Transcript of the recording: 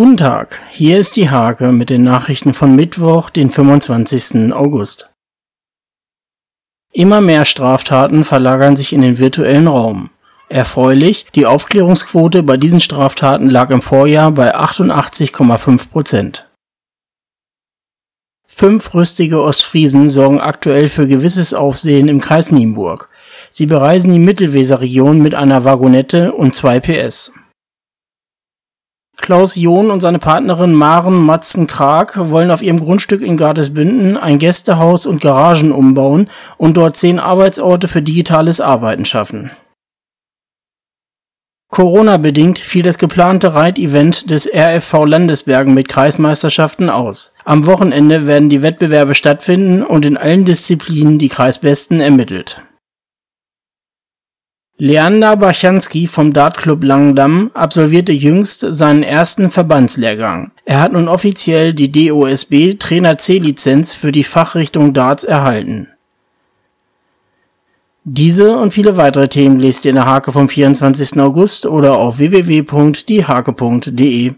Guten Tag, hier ist die Hake mit den Nachrichten von Mittwoch, den 25. August. Immer mehr Straftaten verlagern sich in den virtuellen Raum. Erfreulich, die Aufklärungsquote bei diesen Straftaten lag im Vorjahr bei 88,5 Prozent. Fünf rüstige Ostfriesen sorgen aktuell für gewisses Aufsehen im Kreis Nienburg. Sie bereisen die Mittelweserregion mit einer Wagonette und zwei PS. Klaus John und seine Partnerin Maren Matzen-Krag wollen auf ihrem Grundstück in Gartesbünden ein Gästehaus und Garagen umbauen und dort zehn Arbeitsorte für digitales Arbeiten schaffen. Corona-bedingt fiel das geplante Reitevent des RFV Landesbergen mit Kreismeisterschaften aus. Am Wochenende werden die Wettbewerbe stattfinden und in allen Disziplinen die Kreisbesten ermittelt. Leander Bachanski vom Dartclub Langendamm absolvierte jüngst seinen ersten Verbandslehrgang. Er hat nun offiziell die DOSB Trainer C-Lizenz für die Fachrichtung Darts erhalten. Diese und viele weitere Themen lest ihr in der Hake vom 24. August oder auf www.diehake.de.